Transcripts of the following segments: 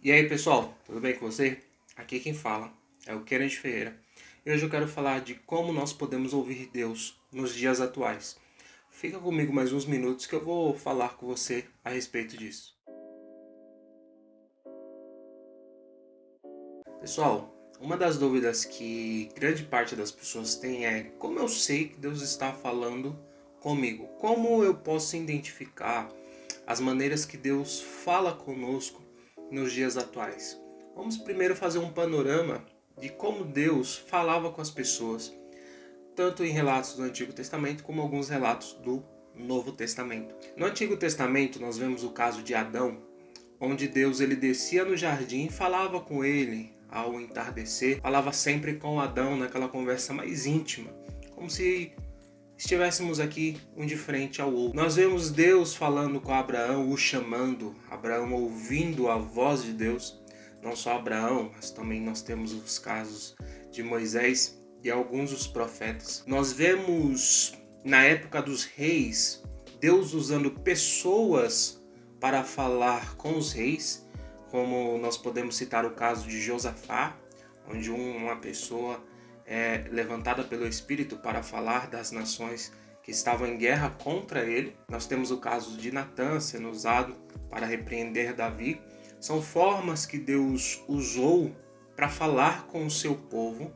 E aí pessoal, tudo bem com você? Aqui quem fala é o Kenneth Ferreira. E hoje eu quero falar de como nós podemos ouvir Deus nos dias atuais. Fica comigo mais uns minutos que eu vou falar com você a respeito disso. Pessoal, uma das dúvidas que grande parte das pessoas tem é como eu sei que Deus está falando comigo? Como eu posso identificar as maneiras que Deus fala conosco nos dias atuais? Vamos primeiro fazer um panorama de como Deus falava com as pessoas, tanto em relatos do Antigo Testamento como alguns relatos do Novo Testamento. No Antigo Testamento nós vemos o caso de Adão, onde Deus ele descia no jardim e falava com ele, ao entardecer, falava sempre com Adão naquela conversa mais íntima, como se estivéssemos aqui um de frente ao outro. Nós vemos Deus falando com Abraão, o chamando, Abraão ouvindo a voz de Deus. Não só Abraão, mas também nós temos os casos de Moisés e alguns dos profetas. Nós vemos na época dos reis Deus usando pessoas para falar com os reis como nós podemos citar o caso de Josafá, onde uma pessoa é levantada pelo Espírito para falar das nações que estavam em guerra contra ele. Nós temos o caso de Natã sendo usado para repreender Davi. São formas que Deus usou para falar com o seu povo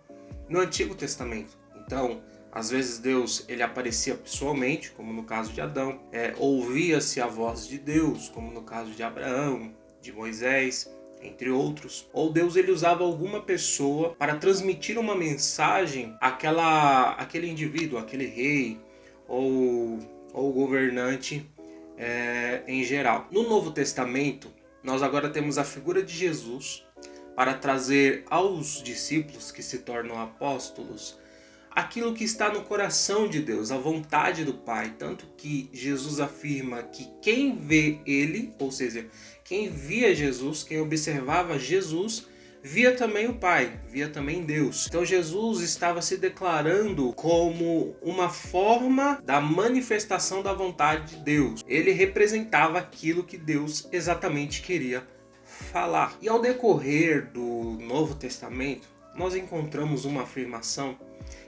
no Antigo Testamento. Então, às vezes Deus ele aparecia pessoalmente, como no caso de Adão, é, ouvia-se a voz de Deus, como no caso de Abraão, de Moisés, entre outros. Ou Deus ele usava alguma pessoa para transmitir uma mensagem àquela, àquele indivíduo, aquele rei ou, ou governante é, em geral. No Novo Testamento, nós agora temos a figura de Jesus para trazer aos discípulos que se tornam apóstolos aquilo que está no coração de Deus, a vontade do Pai. Tanto que Jesus afirma que quem vê Ele, ou seja, quem via Jesus, quem observava Jesus, via também o Pai, via também Deus. Então Jesus estava se declarando como uma forma da manifestação da vontade de Deus. Ele representava aquilo que Deus exatamente queria falar. E ao decorrer do Novo Testamento, nós encontramos uma afirmação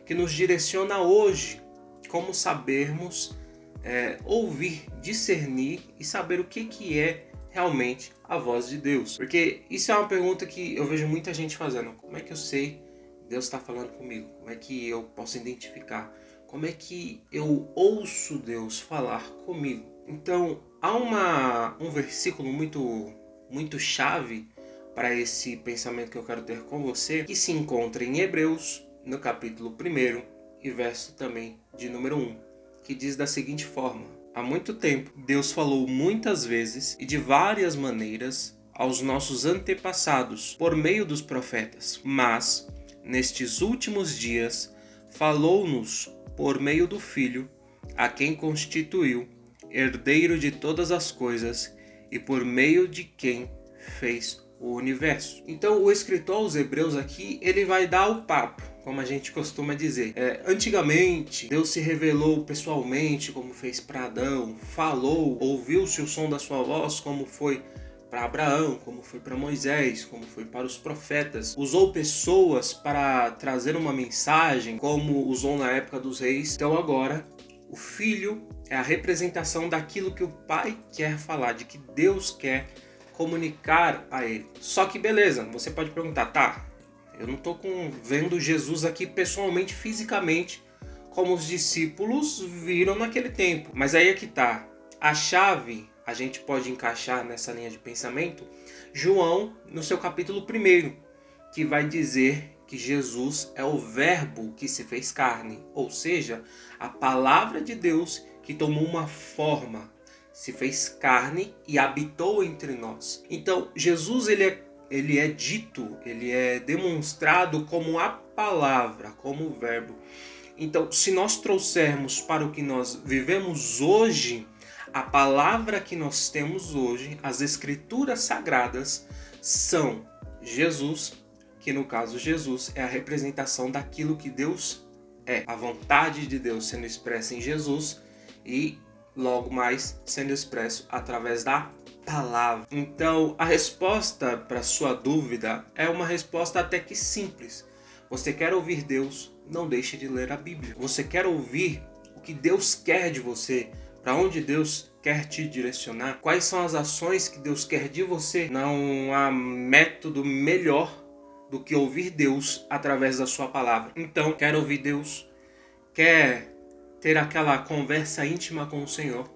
que nos direciona hoje como sabermos é, ouvir, discernir e saber o que, que é realmente a voz de Deus. Porque isso é uma pergunta que eu vejo muita gente fazendo. Como é que eu sei Deus está falando comigo? Como é que eu posso identificar? Como é que eu ouço Deus falar comigo? Então, há uma, um versículo muito, muito chave para esse pensamento que eu quero ter com você, que se encontra em Hebreus, no capítulo 1 e verso também de número 1, que diz da seguinte forma: Há muito tempo, Deus falou muitas vezes e de várias maneiras aos nossos antepassados por meio dos profetas, mas nestes últimos dias falou-nos por meio do Filho, a quem constituiu herdeiro de todas as coisas e por meio de quem fez o universo. Então, o escritor aos Hebreus aqui ele vai dar o papo como a gente costuma dizer. É, antigamente, Deus se revelou pessoalmente, como fez para Adão, falou, ouviu-se o som da sua voz, como foi para Abraão, como foi para Moisés, como foi para os profetas. Usou pessoas para trazer uma mensagem, como usou na época dos reis. Então agora, o filho é a representação daquilo que o pai quer falar, de que Deus quer comunicar a ele. Só que beleza, você pode perguntar, tá? Eu não estou vendo Jesus aqui pessoalmente, fisicamente, como os discípulos viram naquele tempo. Mas aí é que tá. A chave a gente pode encaixar nessa linha de pensamento João no seu capítulo 1, que vai dizer que Jesus é o Verbo que se fez carne, ou seja, a palavra de Deus que tomou uma forma, se fez carne e habitou entre nós. Então, Jesus ele é ele é dito, ele é demonstrado como a palavra, como o verbo. Então, se nós trouxermos para o que nós vivemos hoje, a palavra que nós temos hoje, as escrituras sagradas, são Jesus, que no caso Jesus é a representação daquilo que Deus é, a vontade de Deus sendo expressa em Jesus e logo mais sendo expresso através da palavra. Então, a resposta para sua dúvida é uma resposta até que simples. Você quer ouvir Deus? Não deixe de ler a Bíblia. Você quer ouvir o que Deus quer de você? Para onde Deus quer te direcionar? Quais são as ações que Deus quer de você? Não há método melhor do que ouvir Deus através da sua palavra. Então, quer ouvir Deus? Quer ter aquela conversa íntima com o Senhor?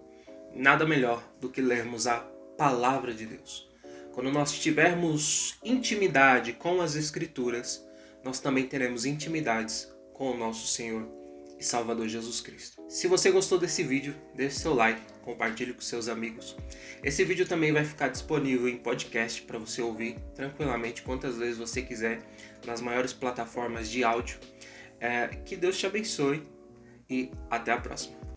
Nada melhor do que lermos a palavra de Deus. Quando nós tivermos intimidade com as Escrituras, nós também teremos intimidades com o nosso Senhor e Salvador Jesus Cristo. Se você gostou desse vídeo, deixe seu like, compartilhe com seus amigos. Esse vídeo também vai ficar disponível em podcast para você ouvir tranquilamente quantas vezes você quiser nas maiores plataformas de áudio. É, que Deus te abençoe e até a próxima.